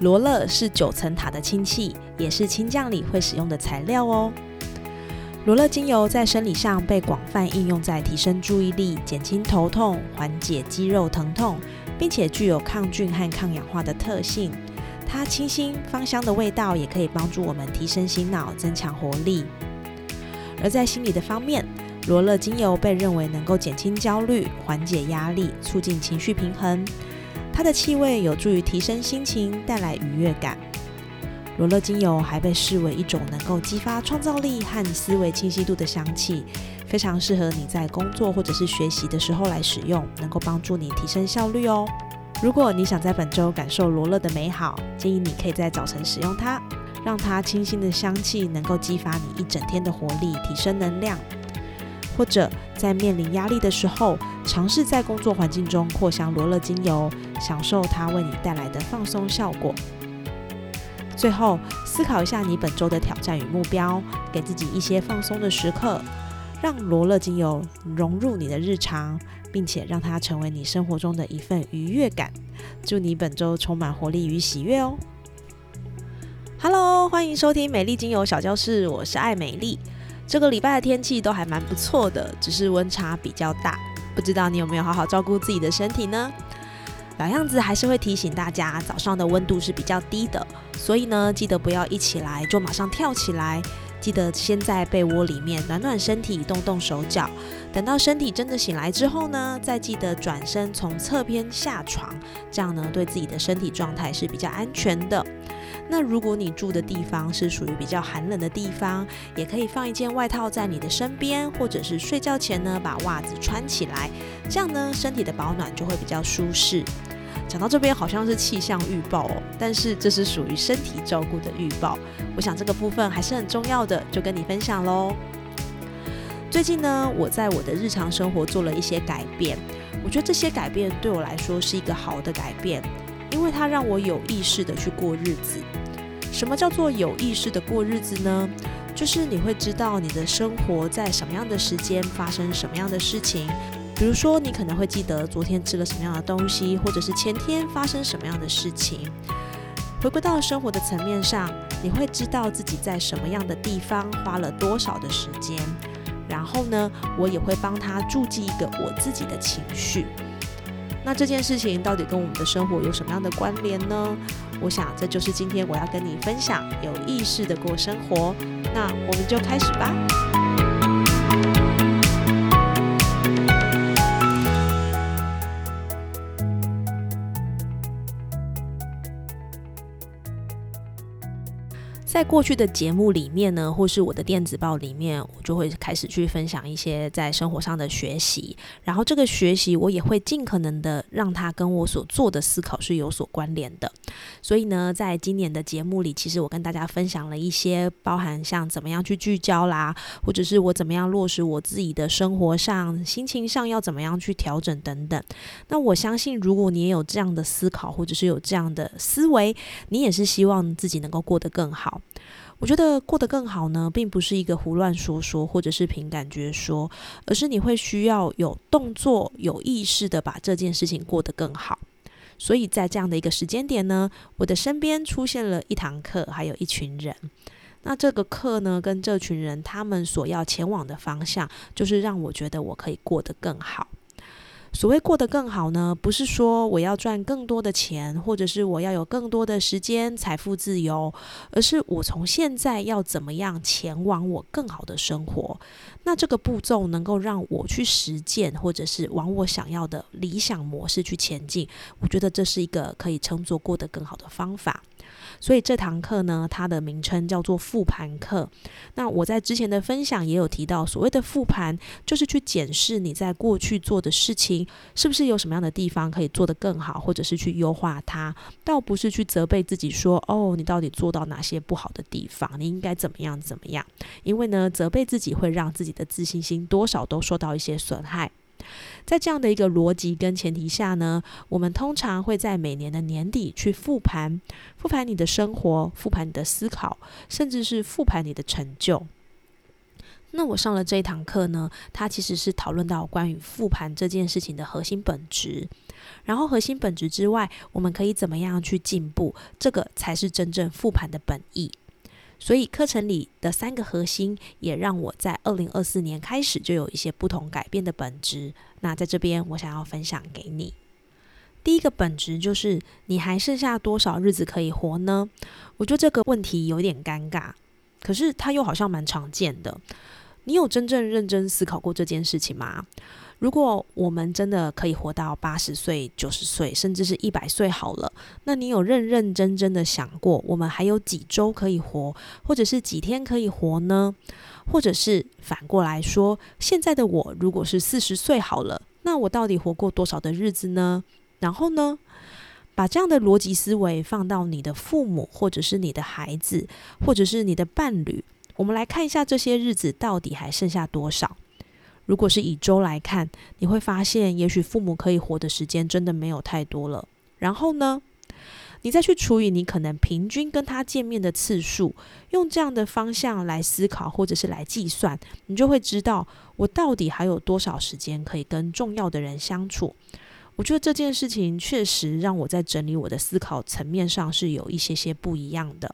罗勒是九层塔的亲戚，也是清酱里会使用的材料哦。罗勒精油在生理上被广泛应用在提升注意力、减轻头痛、缓解肌肉疼痛，并且具有抗菌和抗氧化的特性。它清新芳香的味道也可以帮助我们提升心脑、增强活力。而在心理的方面，罗勒精油被认为能够减轻焦虑、缓解压力、促进情绪平衡。它的气味有助于提升心情，带来愉悦感。罗勒精油还被视为一种能够激发创造力和思维清晰度的香气，非常适合你在工作或者是学习的时候来使用，能够帮助你提升效率哦。如果你想在本周感受罗勒的美好，建议你可以在早晨使用它，让它清新的香气能够激发你一整天的活力，提升能量。或者在面临压力的时候，尝试在工作环境中扩香罗勒精油，享受它为你带来的放松效果。最后，思考一下你本周的挑战与目标，给自己一些放松的时刻，让罗勒精油融入你的日常，并且让它成为你生活中的一份愉悦感。祝你本周充满活力与喜悦哦！Hello，欢迎收听美丽精油小教室，我是爱美丽。这个礼拜的天气都还蛮不错的，只是温差比较大。不知道你有没有好好照顾自己的身体呢？老样子还是会提醒大家，早上的温度是比较低的，所以呢，记得不要一起来就马上跳起来，记得先在被窝里面暖暖身体，动动手脚。等到身体真的醒来之后呢，再记得转身从侧边下床，这样呢，对自己的身体状态是比较安全的。那如果你住的地方是属于比较寒冷的地方，也可以放一件外套在你的身边，或者是睡觉前呢把袜子穿起来，这样呢身体的保暖就会比较舒适。讲到这边好像是气象预报哦，但是这是属于身体照顾的预报，我想这个部分还是很重要的，就跟你分享喽。最近呢，我在我的日常生活做了一些改变，我觉得这些改变对我来说是一个好的改变。因为它让我有意识的去过日子。什么叫做有意识的过日子呢？就是你会知道你的生活在什么样的时间发生什么样的事情。比如说，你可能会记得昨天吃了什么样的东西，或者是前天发生什么样的事情。回归到生活的层面上，你会知道自己在什么样的地方花了多少的时间。然后呢，我也会帮他注记一个我自己的情绪。那这件事情到底跟我们的生活有什么样的关联呢？我想这就是今天我要跟你分享有意识的过生活。那我们就开始吧。在过去的节目里面呢，或是我的电子报里面，我就会开始去分享一些在生活上的学习。然后这个学习，我也会尽可能的让它跟我所做的思考是有所关联的。所以呢，在今年的节目里，其实我跟大家分享了一些包含像怎么样去聚焦啦，或者是我怎么样落实我自己的生活上、心情上要怎么样去调整等等。那我相信，如果你也有这样的思考，或者是有这样的思维，你也是希望自己能够过得更好。我觉得过得更好呢，并不是一个胡乱说说，或者是凭感觉说，而是你会需要有动作、有意识的把这件事情过得更好。所以在这样的一个时间点呢，我的身边出现了一堂课，还有一群人。那这个课呢，跟这群人他们所要前往的方向，就是让我觉得我可以过得更好。所谓过得更好呢，不是说我要赚更多的钱，或者是我要有更多的时间、财富自由，而是我从现在要怎么样前往我更好的生活。那这个步骤能够让我去实践，或者是往我想要的理想模式去前进，我觉得这是一个可以称作过得更好的方法。所以这堂课呢，它的名称叫做复盘课。那我在之前的分享也有提到，所谓的复盘，就是去检视你在过去做的事情，是不是有什么样的地方可以做得更好，或者是去优化它，倒不是去责备自己说，哦，你到底做到哪些不好的地方，你应该怎么样怎么样？因为呢，责备自己会让自己的自信心多少都受到一些损害。在这样的一个逻辑跟前提下呢，我们通常会在每年的年底去复盘，复盘你的生活，复盘你的思考，甚至是复盘你的成就。那我上了这一堂课呢，它其实是讨论到关于复盘这件事情的核心本质，然后核心本质之外，我们可以怎么样去进步，这个才是真正复盘的本意。所以课程里的三个核心，也让我在二零二四年开始就有一些不同改变的本质。那在这边，我想要分享给你。第一个本质就是，你还剩下多少日子可以活呢？我觉得这个问题有点尴尬，可是它又好像蛮常见的。你有真正认真思考过这件事情吗？如果我们真的可以活到八十岁、九十岁，甚至是一百岁好了，那你有认认真真的想过，我们还有几周可以活，或者是几天可以活呢？或者是反过来说，现在的我如果是四十岁好了，那我到底活过多少的日子呢？然后呢，把这样的逻辑思维放到你的父母，或者是你的孩子，或者是你的伴侣，我们来看一下这些日子到底还剩下多少。如果是以周来看，你会发现，也许父母可以活的时间真的没有太多了。然后呢，你再去除以你可能平均跟他见面的次数，用这样的方向来思考，或者是来计算，你就会知道我到底还有多少时间可以跟重要的人相处。我觉得这件事情确实让我在整理我的思考层面上是有一些些不一样的。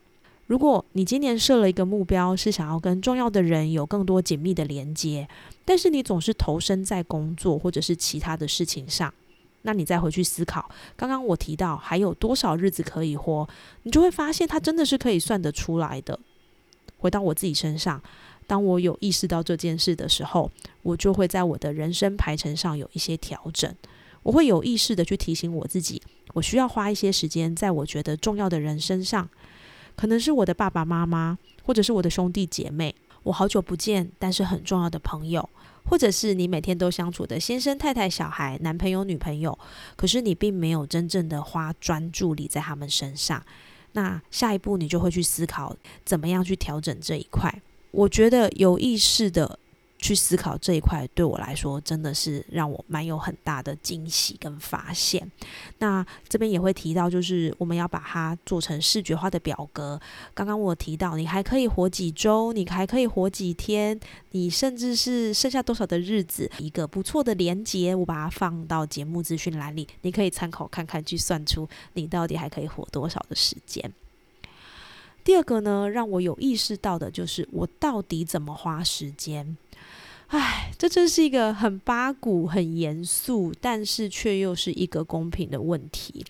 如果你今年设了一个目标，是想要跟重要的人有更多紧密的连接，但是你总是投身在工作或者是其他的事情上，那你再回去思考，刚刚我提到还有多少日子可以活，你就会发现它真的是可以算得出来的。回到我自己身上，当我有意识到这件事的时候，我就会在我的人生排程上有一些调整，我会有意识的去提醒我自己，我需要花一些时间在我觉得重要的人身上。可能是我的爸爸妈妈，或者是我的兄弟姐妹，我好久不见但是很重要的朋友，或者是你每天都相处的先生、太太、小孩、男朋友、女朋友，可是你并没有真正的花专注力在他们身上。那下一步你就会去思考，怎么样去调整这一块。我觉得有意识的。去思考这一块，对我来说真的是让我蛮有很大的惊喜跟发现。那这边也会提到，就是我们要把它做成视觉化的表格。刚刚我提到，你还可以活几周，你还可以活几天，你甚至是剩下多少的日子，一个不错的连接，我把它放到节目资讯栏里，你可以参考看看，去算出你到底还可以活多少的时间。第二个呢，让我有意识到的就是我到底怎么花时间。唉，这真是一个很八股、很严肃，但是却又是一个公平的问题。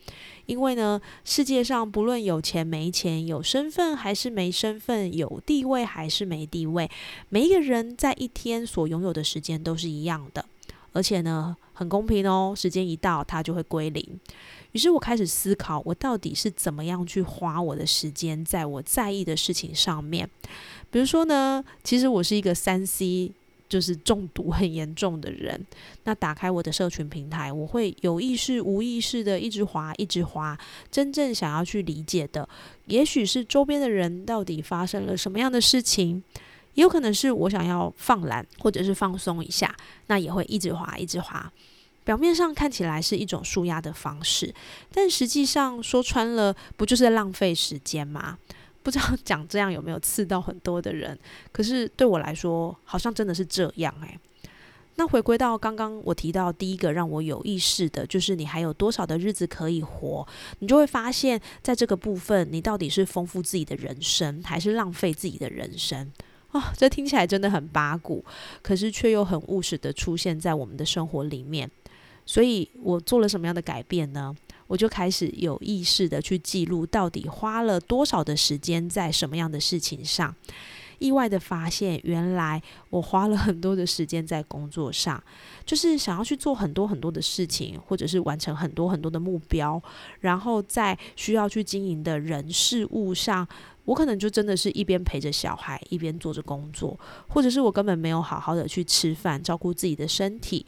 因为呢，世界上不论有钱没钱、有身份还是没身份、有地位还是没地位，每一个人在一天所拥有的时间都是一样的，而且呢，很公平哦。时间一到，它就会归零。于是我开始思考，我到底是怎么样去花我的时间在我在意的事情上面。比如说呢，其实我是一个三 C。就是中毒很严重的人，那打开我的社群平台，我会有意识、无意识的一直滑、一直滑。真正想要去理解的，也许是周边的人到底发生了什么样的事情，也有可能是我想要放懒或者是放松一下，那也会一直滑、一直滑。表面上看起来是一种舒压的方式，但实际上说穿了，不就是浪费时间吗？不知道 讲这样有没有刺到很多的人，可是对我来说，好像真的是这样诶。那回归到刚刚我提到第一个让我有意识的，就是你还有多少的日子可以活，你就会发现，在这个部分，你到底是丰富自己的人生，还是浪费自己的人生啊？这听起来真的很八股，可是却又很务实的出现在我们的生活里面。所以我做了什么样的改变呢？我就开始有意识的去记录，到底花了多少的时间在什么样的事情上。意外的发现，原来我花了很多的时间在工作上，就是想要去做很多很多的事情，或者是完成很多很多的目标，然后在需要去经营的人事物上，我可能就真的是一边陪着小孩，一边做着工作，或者是我根本没有好好的去吃饭，照顾自己的身体，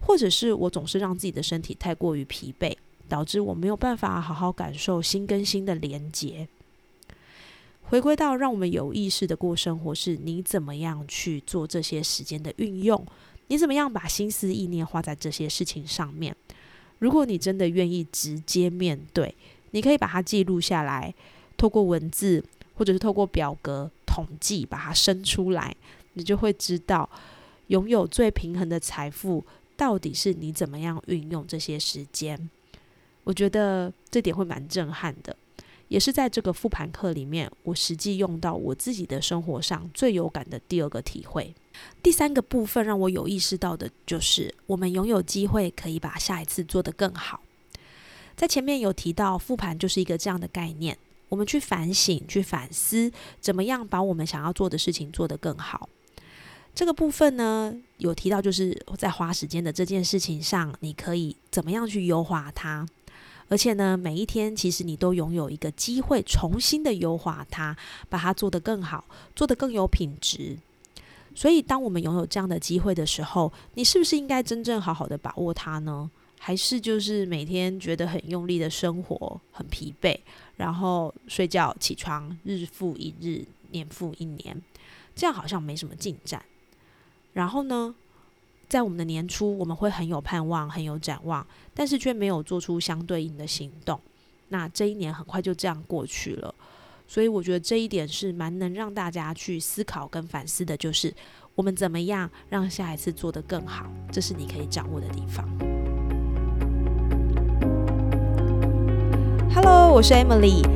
或者是我总是让自己的身体太过于疲惫。导致我没有办法好好感受心跟心的连接。回归到让我们有意识的过生活，是你怎么样去做这些时间的运用？你怎么样把心思意念花在这些事情上面？如果你真的愿意直接面对，你可以把它记录下来，透过文字或者是透过表格统计把它生出来，你就会知道拥有最平衡的财富到底是你怎么样运用这些时间。我觉得这点会蛮震撼的，也是在这个复盘课里面，我实际用到我自己的生活上最有感的第二个体会。第三个部分让我有意识到的就是，我们拥有机会可以把下一次做得更好。在前面有提到，复盘就是一个这样的概念，我们去反省、去反思，怎么样把我们想要做的事情做得更好。这个部分呢，有提到就是在花时间的这件事情上，你可以怎么样去优化它。而且呢，每一天其实你都拥有一个机会，重新的优化它，把它做得更好，做得更有品质。所以，当我们拥有这样的机会的时候，你是不是应该真正好好的把握它呢？还是就是每天觉得很用力的生活，很疲惫，然后睡觉起床，日复一日，年复一年，这样好像没什么进展。然后呢？在我们的年初，我们会很有盼望，很有展望，但是却没有做出相对应的行动。那这一年很快就这样过去了，所以我觉得这一点是蛮能让大家去思考跟反思的，就是我们怎么样让下一次做得更好，这是你可以掌握的地方。Hello，我是 Emily。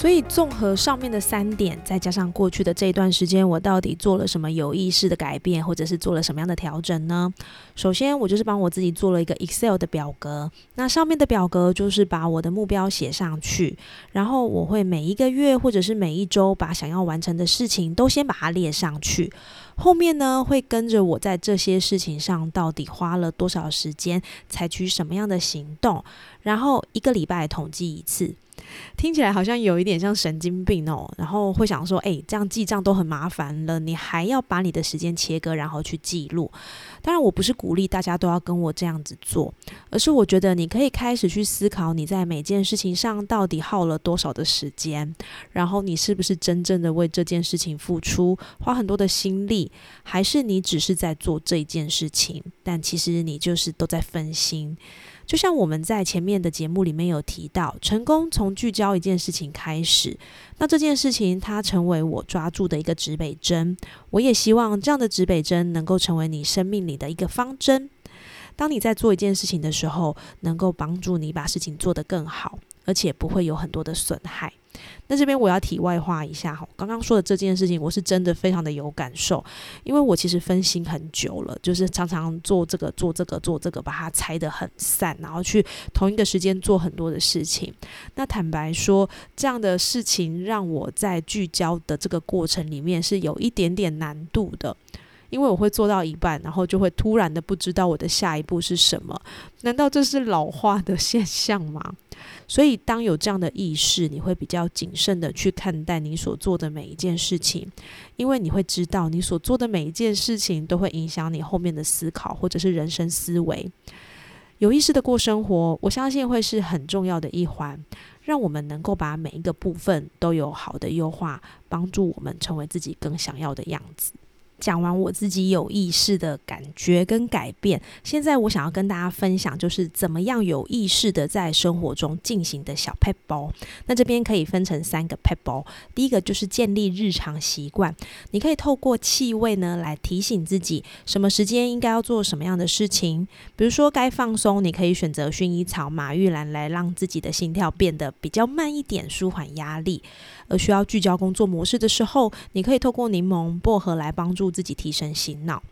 所以，综合上面的三点，再加上过去的这一段时间，我到底做了什么有意识的改变，或者是做了什么样的调整呢？首先，我就是帮我自己做了一个 Excel 的表格。那上面的表格就是把我的目标写上去，然后我会每一个月或者是每一周把想要完成的事情都先把它列上去。后面呢，会跟着我在这些事情上到底花了多少时间，采取什么样的行动，然后一个礼拜统计一次。听起来好像有一点像神经病哦，然后会想说，哎，这样记账都很麻烦了，你还要把你的时间切割，然后去记录。当然，我不是鼓励大家都要跟我这样子做，而是我觉得你可以开始去思考，你在每件事情上到底耗了多少的时间，然后你是不是真正的为这件事情付出，花很多的心力，还是你只是在做这一件事情，但其实你就是都在分心。就像我们在前面的节目里面有提到，成功从聚焦一件事情开始。那这件事情它成为我抓住的一个指北针，我也希望这样的指北针能够成为你生命里的一个方针。当你在做一件事情的时候，能够帮助你把事情做得更好，而且不会有很多的损害。那这边我要题外话一下哈，刚刚说的这件事情，我是真的非常的有感受，因为我其实分心很久了，就是常常做这个做这个做这个，把它拆得很散，然后去同一个时间做很多的事情。那坦白说，这样的事情让我在聚焦的这个过程里面是有一点点难度的。因为我会做到一半，然后就会突然的不知道我的下一步是什么。难道这是老化的现象吗？所以当有这样的意识，你会比较谨慎的去看待你所做的每一件事情，因为你会知道你所做的每一件事情都会影响你后面的思考或者是人生思维。有意识的过生活，我相信会是很重要的一环，让我们能够把每一个部分都有好的优化，帮助我们成为自己更想要的样子。讲完我自己有意识的感觉跟改变，现在我想要跟大家分享，就是怎么样有意识的在生活中进行的小 p e 包。那这边可以分成三个 p e 包，第一个就是建立日常习惯，你可以透过气味呢来提醒自己什么时间应该要做什么样的事情。比如说该放松，你可以选择薰衣草、马玉兰来让自己的心跳变得比较慢一点，舒缓压力。而需要聚焦工作模式的时候，你可以透过柠檬、薄荷来帮助自己提神醒脑。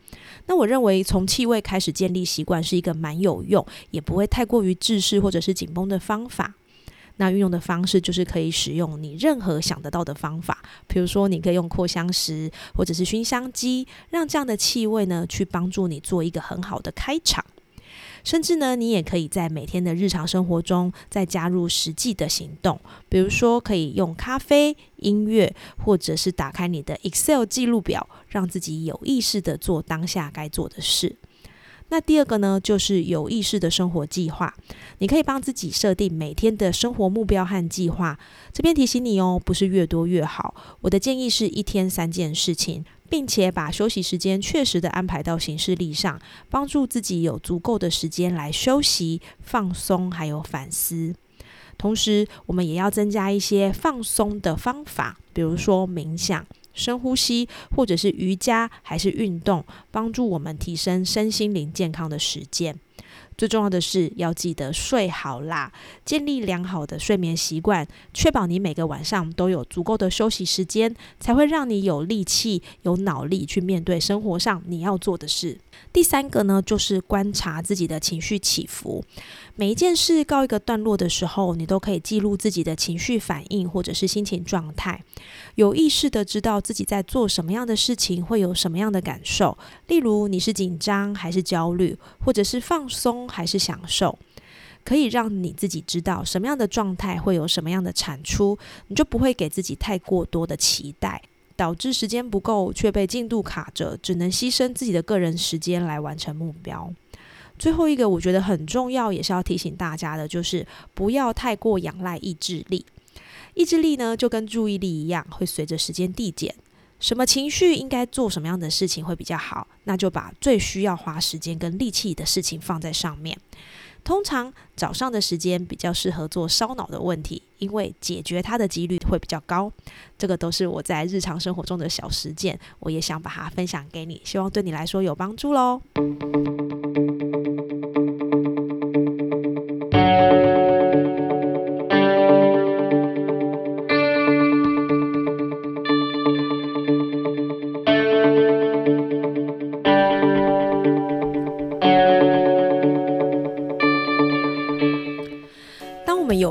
那我认为从气味开始建立习惯是一个蛮有用，也不会太过于制式或者是紧绷的方法。那运用的方式就是可以使用你任何想得到的方法，比如说你可以用扩香石或者是熏香机，让这样的气味呢去帮助你做一个很好的开场。甚至呢，你也可以在每天的日常生活中再加入实际的行动，比如说可以用咖啡、音乐，或者是打开你的 Excel 记录表，让自己有意识的做当下该做的事。那第二个呢，就是有意识的生活计划，你可以帮自己设定每天的生活目标和计划。这边提醒你哦，不是越多越好，我的建议是一天三件事情。并且把休息时间确实的安排到行事历上，帮助自己有足够的时间来休息、放松，还有反思。同时，我们也要增加一些放松的方法，比如说冥想、深呼吸，或者是瑜伽，还是运动，帮助我们提升身心灵健康的实践。最重要的是要记得睡好啦，建立良好的睡眠习惯，确保你每个晚上都有足够的休息时间，才会让你有力气、有脑力去面对生活上你要做的事。第三个呢，就是观察自己的情绪起伏。每一件事告一个段落的时候，你都可以记录自己的情绪反应或者是心情状态，有意识的知道自己在做什么样的事情会有什么样的感受。例如，你是紧张还是焦虑，或者是放松还是享受，可以让你自己知道什么样的状态会有什么样的产出，你就不会给自己太过多的期待，导致时间不够却被进度卡着，只能牺牲自己的个人时间来完成目标。最后一个我觉得很重要，也是要提醒大家的，就是不要太过仰赖意志力。意志力呢，就跟注意力一样，会随着时间递减。什么情绪应该做什么样的事情会比较好，那就把最需要花时间跟力气的事情放在上面。通常早上的时间比较适合做烧脑的问题，因为解决它的几率会比较高。这个都是我在日常生活中的小实践，我也想把它分享给你，希望对你来说有帮助喽。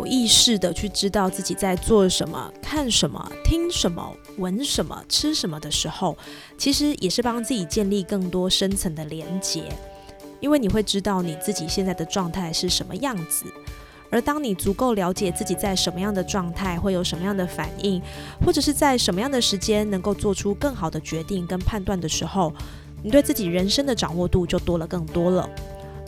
意识的去知道自己在做什么、看什么、听什么、闻什么、吃什么的时候，其实也是帮自己建立更多深层的连结，因为你会知道你自己现在的状态是什么样子。而当你足够了解自己在什么样的状态，会有什么样的反应，或者是在什么样的时间能够做出更好的决定跟判断的时候，你对自己人生的掌握度就多了更多了。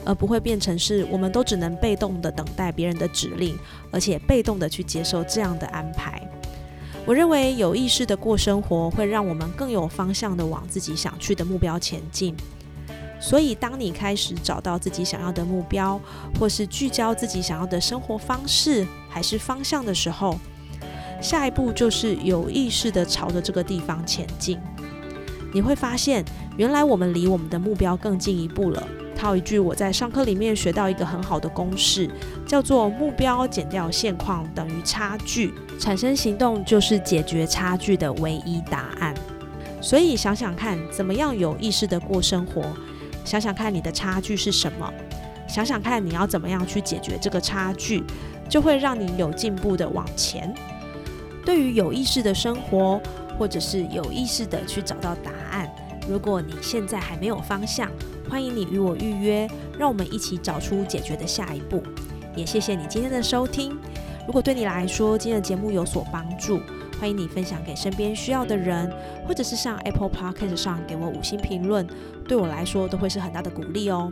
而不会变成是我们都只能被动的等待别人的指令，而且被动的去接受这样的安排。我认为有意识的过生活，会让我们更有方向的往自己想去的目标前进。所以，当你开始找到自己想要的目标，或是聚焦自己想要的生活方式还是方向的时候，下一步就是有意识的朝着这个地方前进。你会发现，原来我们离我们的目标更进一步了。套一句我在上课里面学到一个很好的公式，叫做目标减掉现况等于差距，产生行动就是解决差距的唯一答案。所以想想看，怎么样有意识的过生活？想想看你的差距是什么？想想看你要怎么样去解决这个差距，就会让你有进步的往前。对于有意识的生活，或者是有意识的去找到答案，如果你现在还没有方向。欢迎你与我预约，让我们一起找出解决的下一步。也谢谢你今天的收听。如果对你来说今天的节目有所帮助，欢迎你分享给身边需要的人，或者是上 Apple Podcast 上给我五星评论，对我来说都会是很大的鼓励哦。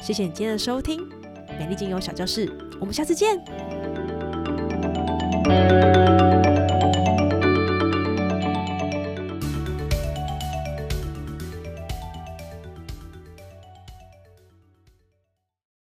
谢谢你今天的收听，美丽精油小教室，我们下次见。